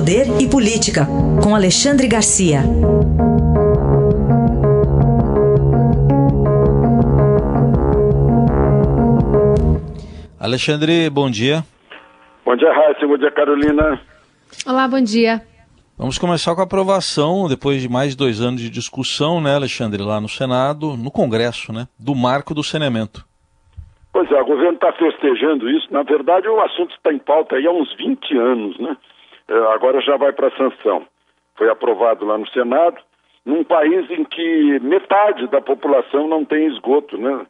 Poder e Política, com Alexandre Garcia. Alexandre, bom dia. Bom dia, Raíssa. Bom dia, Carolina. Olá, bom dia. Vamos começar com a aprovação, depois de mais de dois anos de discussão, né, Alexandre, lá no Senado, no Congresso, né, do marco do saneamento. Pois é, o governo está festejando isso. Na verdade, o assunto está em pauta aí há uns 20 anos, né? É, agora já vai para sanção. Foi aprovado lá no Senado, num país em que metade da população não tem esgoto, né?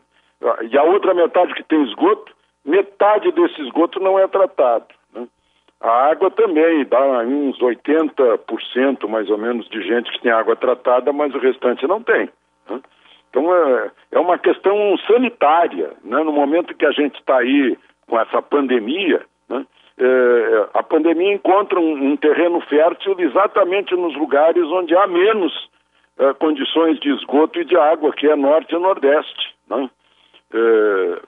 E a outra metade que tem esgoto, metade desse esgoto não é tratado. Né? A água também dá uns 80% mais ou menos de gente que tem água tratada, mas o restante não tem. Né? Então é, é uma questão sanitária. Né? No momento que a gente está aí com essa pandemia, pandemia encontra um, terreno fértil exatamente nos lugares onde há menos é, condições de esgoto e de água, que é norte e nordeste. Né? É,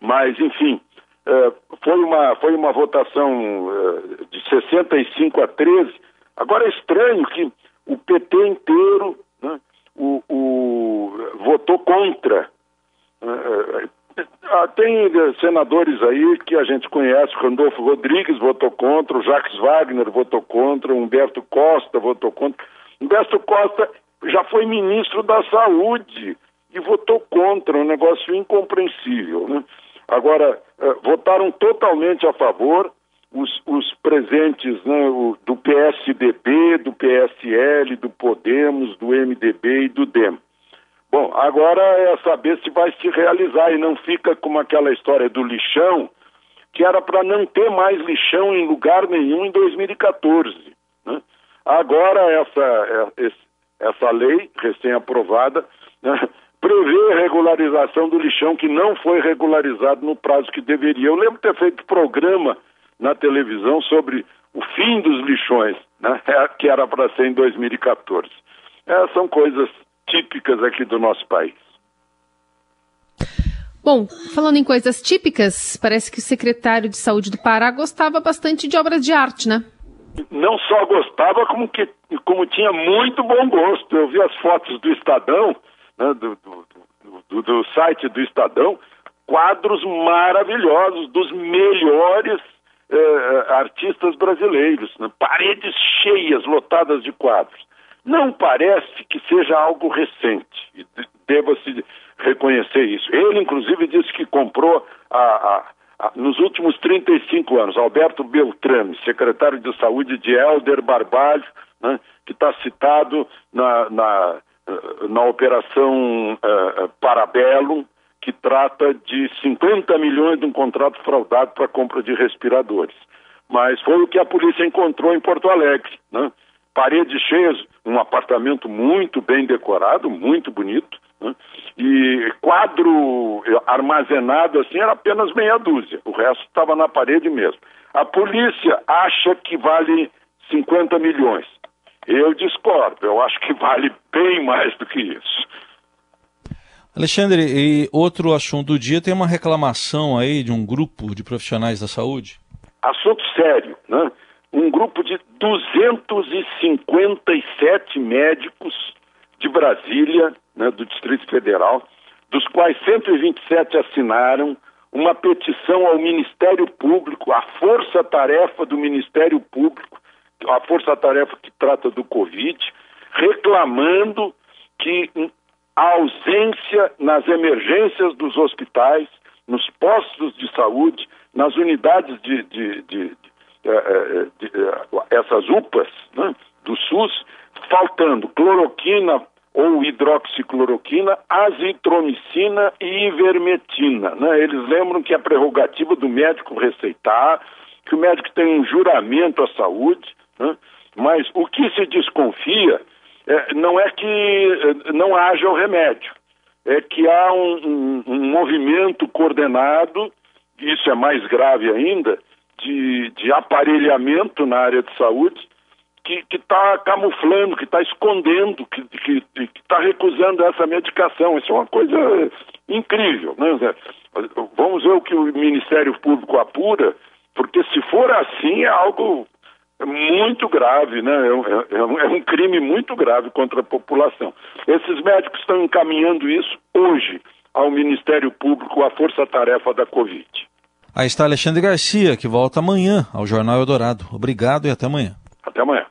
mas, enfim, é, foi, uma, foi uma votação de 65 a 13. Agora é estranho que o PT inteiro né, o, o, votou contra. Ah, tem senadores aí que a gente conhece, Randolfo Rodrigues votou contra, o Jacques Wagner votou contra, Humberto Costa votou contra. Humberto Costa já foi ministro da Saúde e votou contra, um negócio incompreensível. Né? Agora, eh, votaram totalmente a favor os, os presentes né, o, do PSDB, do PSL, do Podemos, do MDB e do DEM. Bom, agora é saber se vai se realizar e não fica como aquela história do lixão, que era para não ter mais lixão em lugar nenhum em 2014. Né? Agora essa, é, essa lei recém-aprovada né, prevê regularização do lixão que não foi regularizado no prazo que deveria. Eu lembro ter feito programa na televisão sobre o fim dos lixões, né, que era para ser em 2014. É, são coisas típicas aqui do nosso país. Bom, falando em coisas típicas, parece que o secretário de Saúde do Pará gostava bastante de obras de arte, né? Não só gostava, como, que, como tinha muito bom gosto. Eu vi as fotos do Estadão, né, do, do, do, do, site do Estadão, quadros maravilhosos dos melhores eh, artistas brasileiros, né? paredes cheias, lotadas de quadros. Não parece que seja algo recente, e deva-se reconhecer isso. Ele, inclusive, disse que comprou a, a, a, nos últimos 35 anos, Alberto Beltrame, secretário de saúde de Helder Barbalho, né, que está citado na, na, na operação uh, Parabellum, que trata de 50 milhões de um contrato fraudado para compra de respiradores. Mas foi o que a polícia encontrou em Porto Alegre. Né? Paredes cheias, um apartamento muito bem decorado, muito bonito, né? e quadro armazenado assim era apenas meia dúzia, o resto estava na parede mesmo. A polícia acha que vale 50 milhões. Eu discordo, eu acho que vale bem mais do que isso. Alexandre, e outro assunto do dia tem uma reclamação aí de um grupo de profissionais da saúde? Assunto sério, né? Um grupo de 257 médicos de Brasília, né, do Distrito Federal, dos quais 127 assinaram uma petição ao Ministério Público, à força-tarefa do Ministério Público, a força-tarefa que trata do Covid, reclamando que a ausência nas emergências dos hospitais, nos postos de saúde, nas unidades de, de, de, essas UPAs né, do SUS, faltando cloroquina ou hidroxicloroquina, azitromicina e ivermectina. Né? Eles lembram que é prerrogativa do médico receitar, que o médico tem um juramento à saúde, né? mas o que se desconfia é, não é que não haja o remédio, é que há um, um, um movimento coordenado, isso é mais grave ainda, de, de aparelhamento na área de saúde que está camuflando, que está escondendo, que está recusando essa medicação. Isso é uma coisa incrível. Né? Vamos ver o que o Ministério Público apura, porque se for assim é algo muito grave, né? É é, um, é um, crime muito grave contra a população. Esses médicos estão encaminhando isso hoje ao Ministério Público, à força-tarefa da Covid. Aí está Alexandre Garcia, que volta amanhã ao Jornal Eldorado. Obrigado e até amanhã. Até amanhã.